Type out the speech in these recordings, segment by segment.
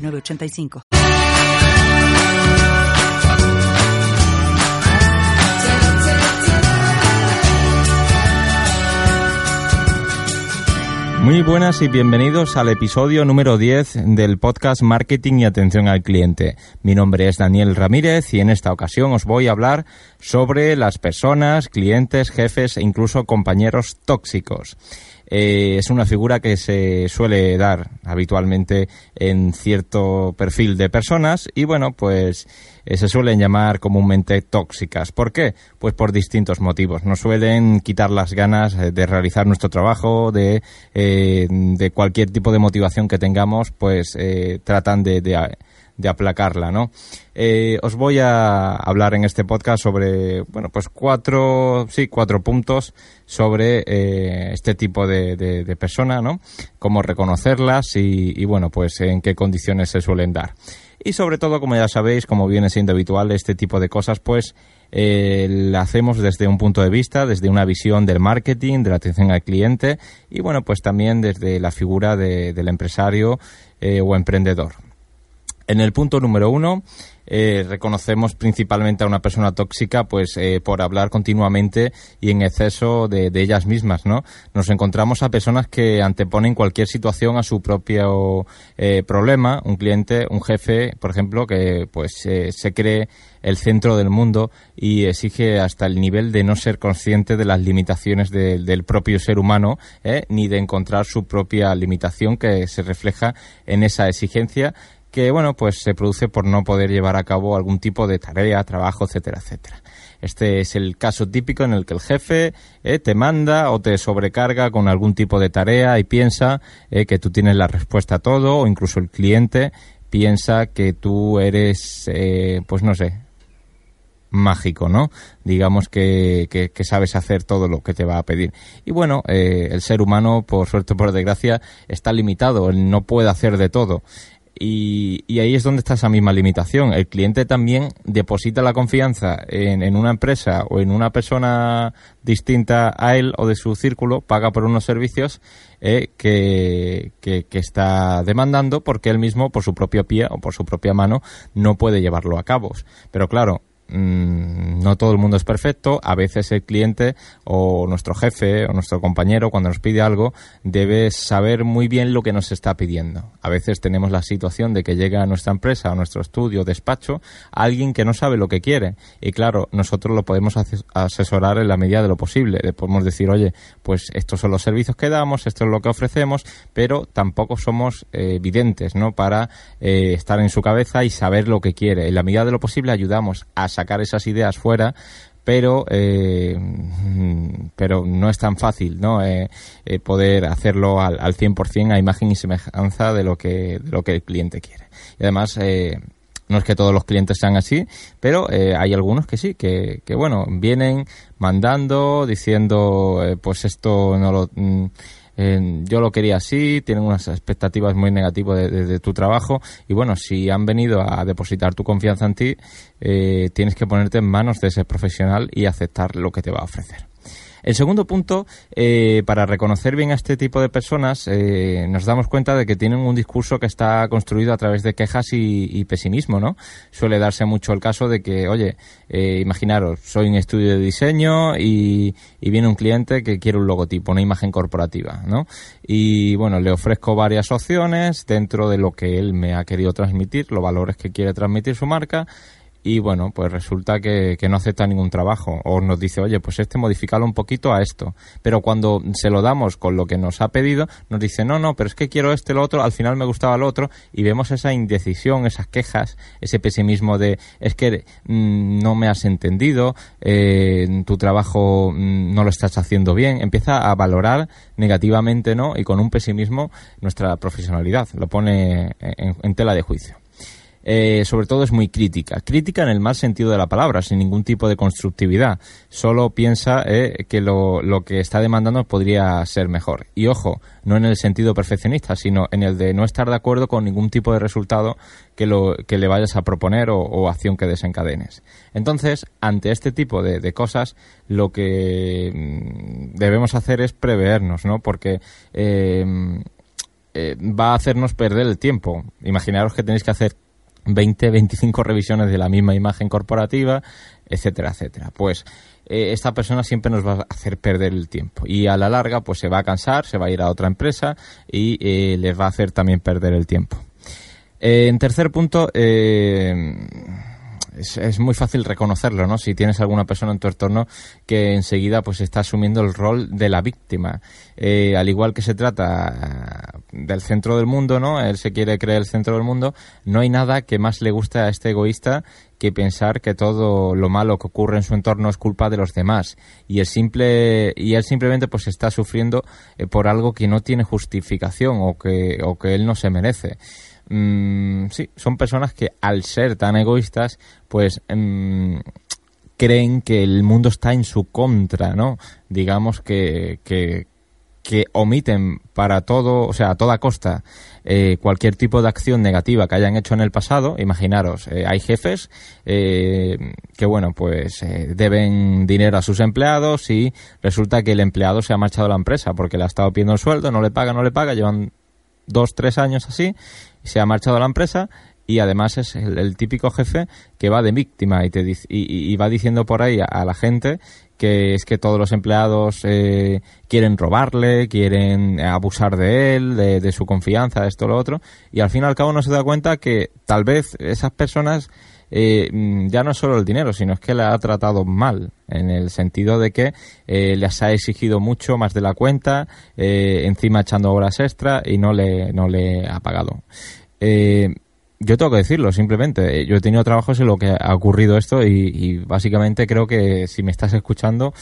906985. Muy buenas y bienvenidos al episodio número 10 del podcast Marketing y Atención al Cliente. Mi nombre es Daniel Ramírez y en esta ocasión os voy a hablar sobre las personas, clientes, jefes e incluso compañeros tóxicos. Eh, es una figura que se suele dar habitualmente en cierto perfil de personas y bueno, pues eh, se suelen llamar comúnmente tóxicas. ¿Por qué? Pues por distintos motivos. Nos suelen quitar las ganas eh, de realizar nuestro trabajo, de, de cualquier tipo de motivación que tengamos, pues tratan de, de de aplacarla, ¿no? Eh, os voy a hablar en este podcast sobre, bueno, pues cuatro, sí, cuatro puntos sobre eh, este tipo de, persona, ¿no? Cómo reconocerlas y, y, bueno, pues en qué condiciones se suelen dar. Y sobre todo, como ya sabéis, como viene siendo habitual, este tipo de cosas, pues eh, la hacemos desde un punto de vista, desde una visión del marketing, de la atención al cliente y bueno, pues también desde la figura de, del empresario eh, o emprendedor. En el punto número uno, eh, reconocemos principalmente a una persona tóxica pues eh, por hablar continuamente y en exceso de, ellas mismas no nos encontramos a personas que anteponen cualquier situación a su propio eh, problema. Un cliente un jefe por ejemplo que pues se cree el centro del mundo y exige hasta el nivel de no ser consciente de las limitaciones del propio ser humano ni de encontrar su propia limitación que se refleja en esa exigencia que bueno, pues se produce por no poder llevar a cabo algún tipo de tarea, trabajo, etcétera, etcétera. Este es el caso típico en el que el jefe eh, te manda o te sobrecarga con algún tipo de tarea y piensa eh, que tú tienes la respuesta a todo o incluso el cliente piensa que tú eres, eh, pues no sé, mágico, ¿no? Digamos que, que, que, sabes hacer todo lo que te va a pedir. Y bueno, eh, el ser humano, por suerte o por desgracia, está limitado, él no puede hacer de todo. Y, ahí es donde está esa misma limitación. El cliente también deposita la confianza en, una empresa o en una persona distinta a él o de su círculo, paga por unos servicios eh, que, que, está demandando porque él mismo, por su propio pie o por su propia mano, no puede llevarlo a cabo. Pero claro, Mm, no todo el mundo es perfecto. A veces el cliente o nuestro jefe o nuestro compañero cuando nos pide algo debe saber muy bien lo que nos está pidiendo. A veces tenemos la situación de que llega a nuestra empresa, a nuestro estudio, despacho, alguien que no sabe lo que quiere. Y claro, nosotros lo podemos asesorar en la medida de lo posible. Le podemos decir, oye, pues estos son los servicios que damos, esto es lo que ofrecemos, pero tampoco somos eh, evidentes, ¿no? Para eh, estar en su cabeza y saber lo que quiere. En la medida de lo posible ayudamos a sacar esas ideas fuera pero eh, pero no es tan fácil no eh, eh, poder hacerlo al, al 100% a imagen y semejanza de lo que de lo que el cliente quiere. Y además no es que todos los clientes sean así, pero hay algunos que sí, que, que bueno, vienen mandando, diciendo, pues esto no lo, mm, yo lo quería así, tienen unas expectativas muy negativas de, tu trabajo y bueno, si han venido a depositar tu confianza en ti, eh, tienes que ponerte en manos de ese profesional y aceptar lo que te va a ofrecer. El segundo punto, eh, para reconocer bien a este tipo de personas, eh, nos damos cuenta de que tienen un discurso que está construido a través de quejas y, pesimismo, ¿no? Suele darse mucho el caso de que, oye, eh, imaginaros, soy un estudio de diseño y, y, viene un cliente que quiere un logotipo, una imagen corporativa, ¿no? Y bueno, le ofrezco varias opciones dentro de lo que él me ha querido transmitir, los valores que quiere transmitir su marca y bueno, pues resulta que, que, no acepta ningún trabajo o nos dice, oye, pues este modificalo un poquito a esto. Pero cuando se lo damos con lo que nos ha pedido, nos dice, no, no, pero es que quiero este, lo otro, al final me gustaba lo otro y vemos esa indecisión, esas quejas, ese pesimismo de, es que mm, no me has entendido, eh, tu trabajo mm, no lo estás haciendo bien. Empieza a valorar negativamente, ¿no? Y con un pesimismo nuestra profesionalidad. Lo pone en tela de juicio. Eh, sobre todo es muy crítica. Crítica en el mal sentido de la palabra, sin ningún tipo de constructividad. Solo piensa eh, que lo, lo, que está demandando podría ser mejor. Y ojo, no en el sentido perfeccionista, sino en el de no estar de acuerdo con ningún tipo de resultado que, lo, que le vayas a proponer o, acción que desencadenes. Entonces, ante este tipo de, de, cosas, lo que mm, debemos hacer es prevernos, ¿no? Porque eh, va a hacernos perder el tiempo. Imaginaros que tenéis que hacer 20, 25 revisiones de la misma imagen corporativa, etcétera, etcétera. Pues eh, esta persona siempre nos va a hacer perder el tiempo y a la larga pues se va a cansar, se va a ir a otra empresa y eh, les va a hacer también perder el tiempo. Eh, en tercer punto, es, muy fácil reconocerlo, ¿no? Si tienes alguna persona en tu entorno que enseguida pues está asumiendo el rol de la víctima. Eh, al igual que se trata del centro del mundo, ¿no? Él se quiere creer el centro del mundo. No hay nada que más le guste a este egoísta que pensar que todo lo malo que ocurre en su entorno es culpa de los demás y el simple y él simplemente pues está sufriendo eh, por algo que no tiene justificación o que o que él no se merece. Mm, sí, son personas que al ser tan egoístas, pues mm, creen que el mundo está en su contra, ¿no? Digamos que, que, omiten para todo, o sea, a toda costa, eh, cualquier tipo de acción negativa que hayan hecho en el pasado. Imaginaros, eh, hay jefes eh, que, bueno, pues deben dinero a sus empleados y resulta que el empleado se ha marchado a la empresa porque le ha estado pidiendo el sueldo, no le paga, no le paga, llevan dos, tres años así se ha marchado a la empresa y además es el, típico jefe que va de víctima y, te y, va diciendo por ahí a, la gente que es que todos los empleados eh, quieren robarle, quieren abusar de él, de, su confianza, esto, lo otro, y al fin y al cabo no se da cuenta que tal vez esas personas eh, ya no es solo el dinero, sino es que le ha tratado mal, en el sentido de que eh, les ha exigido mucho más de la cuenta, encima echando horas extra y no le, no le ha pagado. Eh, yo tengo que decirlo, simplemente. Yo he tenido trabajos en lo que ha ocurrido esto y, básicamente creo que si me estás escuchando,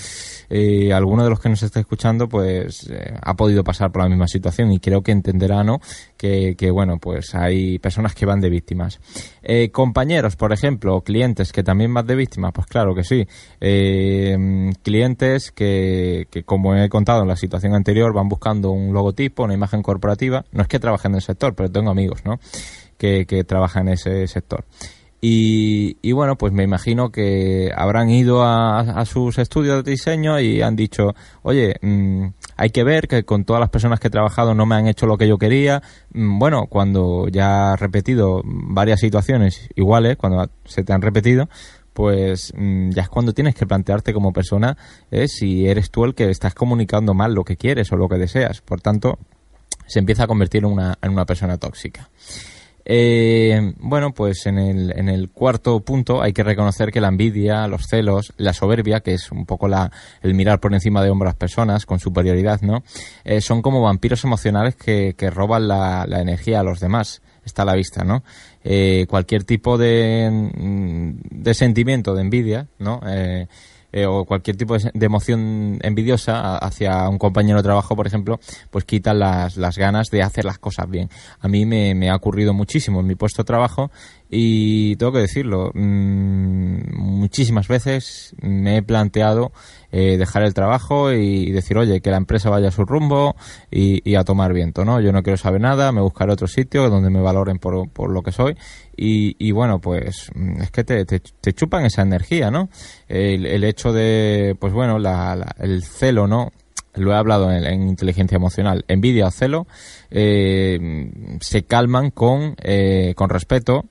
eh, alguno de los que nos está escuchando, pues eh, ha podido pasar por la misma situación y creo que entenderá, ¿no? Que, bueno, pues hay personas que van de víctimas. Eh, compañeros, por ejemplo, clientes que también van de víctimas, pues claro que sí. clientes que, que, como he contado en la situación anterior, van buscando un logotipo, una imagen corporativa. No es que trabajen en el sector, pero tengo amigos, ¿no? Que, que trabaja en ese sector. Y, y, bueno, pues me imagino que habrán ido a, a, sus estudios de diseño y han dicho, oye, mm, hay que ver que con todas las personas que he trabajado no me han hecho lo que yo quería. Mm, bueno, cuando ya has repetido varias situaciones iguales, cuando se te han repetido, pues mm, ya es cuando tienes que plantearte como persona eh, si eres tú el que estás comunicando mal lo que quieres o lo que deseas. Por tanto, se empieza a convertir en una, en una persona tóxica. Eh, bueno, pues en el, en el cuarto punto hay que reconocer que la envidia, los celos, la soberbia, que es un poco la, el mirar por encima de hombros personas con superioridad, ¿no? Eh, son como vampiros emocionales que, que roban la, la, energía a los demás. Está a la vista, ¿no? Eh, cualquier tipo de, mm, de sentimiento de envidia, ¿no? Eh, eh, o cualquier tipo de, emoción envidiosa hacia un compañero de trabajo, por ejemplo, pues quita las, las ganas de hacer las cosas bien. A mí me, me ha ocurrido muchísimo en mi puesto de trabajo y tengo que decirlo, mmm, muchísimas veces me he planteado eh, dejar el trabajo y decir, oye, que la empresa vaya a su rumbo y, y, a tomar viento, ¿no? Yo no quiero saber nada, me buscaré otro sitio donde me valoren por, por lo que soy y, y bueno, pues mm, es que te, te, chupan esa energía, ¿no? El, el, hecho de, pues bueno, la, la, el celo, ¿no? lo he hablado en, en, inteligencia emocional, envidia o celo, eh, se calman con, eh, con respeto,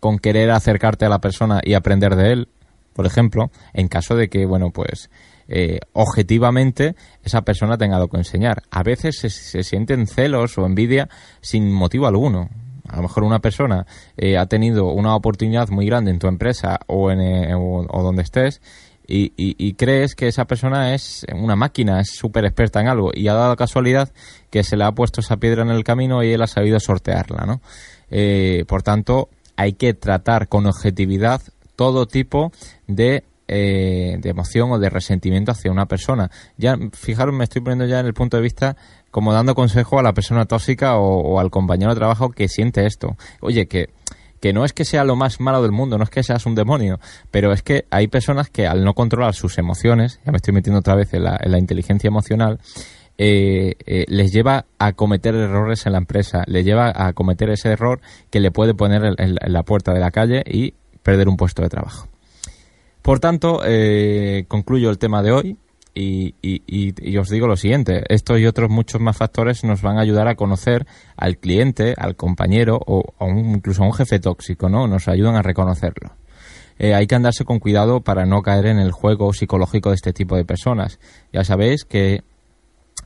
con querer acercarte a la persona y aprender de él, por ejemplo, en caso de que, bueno, pues eh, objetivamente esa persona tenga algo que enseñar. A veces se, se, sienten celos o envidia sin motivo alguno. A lo mejor una persona eh, ha tenido una oportunidad muy grande en tu empresa o, en, eh, o, donde estés y, crees que esa persona es una máquina, es súper experta en algo y ha dado casualidad que se le ha puesto esa piedra en el camino y él ha sabido sortearla, ¿no? Eh, por tanto, hay que tratar con objetividad todo tipo de de emoción o de resentimiento hacia una persona. Ya, fijaros, me estoy poniendo ya en el punto de vista como dando consejo a la persona tóxica o, al compañero de trabajo que siente esto. Oye, que que no es que sea lo más malo del mundo, no es que seas un demonio, pero es que hay personas que al no controlar sus emociones, ya me estoy metiendo otra vez en la, inteligencia emocional, eh, eh, les lleva a cometer errores en la empresa, les lleva a cometer ese error que le puede poner en, la puerta de la calle y perder un puesto de trabajo. Por tanto, eh, concluyo el tema de hoy. Y, os digo lo siguiente, estos y otros muchos más factores nos van a ayudar a conocer al cliente, al compañero o, incluso a un jefe tóxico, ¿no? Nos ayudan a reconocerlo. Eh, hay que andarse con cuidado para no caer en el juego psicológico de este tipo de personas. Ya sabéis que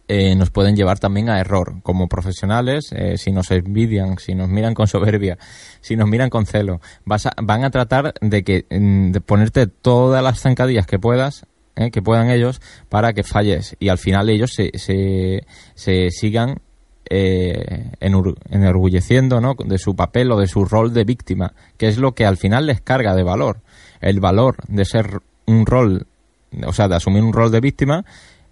eh, nos pueden llevar también a error. Como profesionales, eh, si nos envidian, si nos miran con soberbia, si nos miran con celo, vas van a tratar de que mm, de ponerte todas las zancadillas que puedas ¿eh? que puedan ellos para que falles y al final ellos se, se, sigan eh, enorgulleciendo ¿no? de su papel o de su rol de víctima, que es lo que al final les carga de valor. El valor de ser un rol, o sea, de asumir un rol de víctima,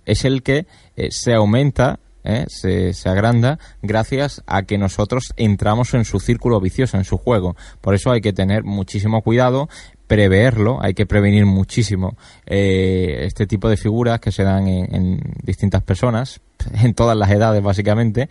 es el que eh, se aumenta se, se, agranda gracias a que nosotros entramos en su círculo vicioso, en su juego. Por eso hay que tener muchísimo cuidado preverlo, hay que prevenir muchísimo eh, este tipo de figuras que se dan en, distintas personas, en todas las edades básicamente,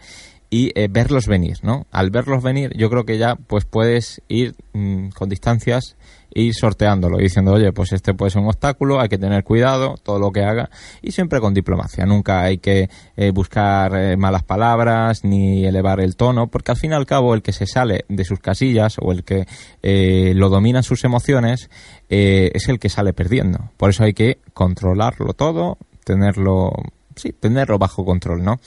y eh, verlos venir, ¿no? Al verlos venir, yo creo que ya pues puedes ir mm, con distancias ir sorteándolo diciendo, oye, pues este puede ser un obstáculo, hay que tener cuidado, todo lo que haga, y siempre con diplomacia. Nunca hay que eh, buscar eh, malas palabras ni elevar el tono, porque al fin y al cabo el que se sale de sus casillas o el que eh, lo domina sus emociones es el que sale perdiendo. Por eso hay que controlarlo todo, tenerlo, sí, tenerlo bajo control, ¿no?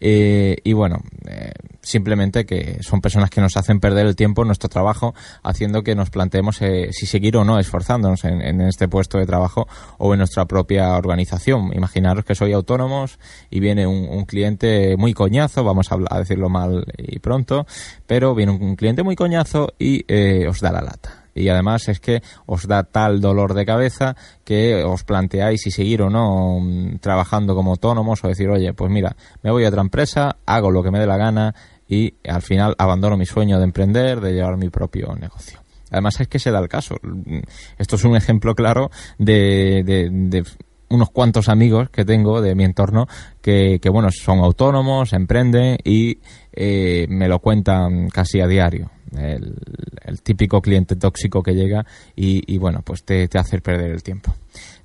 Eh, y bueno, eh, simplemente que son personas que nos hacen perder el tiempo en nuestro trabajo, haciendo que nos planteemos eh, si seguir o no esforzándonos en, este puesto de trabajo o en nuestra propia organización. Imaginaros que soy autónomos y viene un, cliente muy coñazo, vamos a, a, decirlo mal y pronto, pero viene un cliente muy coñazo y os da la lata y además es que os da tal dolor de cabeza que os planteáis si seguir o no mm, trabajando como autónomos o decir, oye, pues mira, me voy a otra empresa, hago lo que me dé la gana y al final abandono mi sueño de emprender, de llevar mi propio negocio. Además es que se da el caso. Esto es un ejemplo claro de, de, unos cuantos amigos que tengo de mi entorno que, que bueno, son autónomos, emprenden y eh, me lo cuentan casi a diario el, típico cliente tóxico que llega y, bueno, pues te, hace perder el tiempo.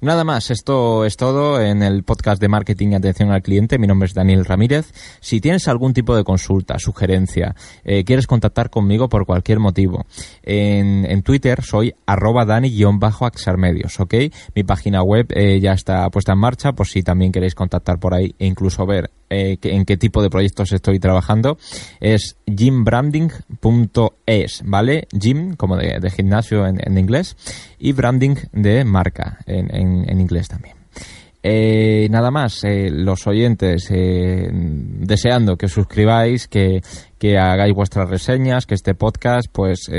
Nada más, esto es todo en el podcast de marketing y atención al cliente. Mi nombre es Daniel Ramírez. Si tienes algún tipo de consulta, sugerencia, eh, quieres contactar conmigo por cualquier motivo, en, Twitter soy arroba dani-axarmedios, ¿ok? Mi página web eh, ya está puesta en marcha por si también queréis contactar por ahí e incluso ver eh, en qué tipo de proyectos estoy trabajando. Es gymbranding.es, ¿vale? Gym, como de, gimnasio en, inglés, y branding de marca en en, inglés también. Eh, nada más, eh, los oyentes, eh, deseando que suscribáis, que, que, hagáis vuestras reseñas, que este podcast pues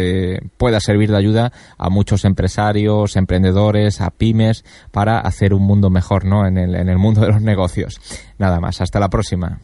pueda servir de ayuda a muchos empresarios, emprendedores, a pymes, para hacer un mundo mejor ¿no? en, el, en el mundo de los negocios. Nada más, hasta la próxima.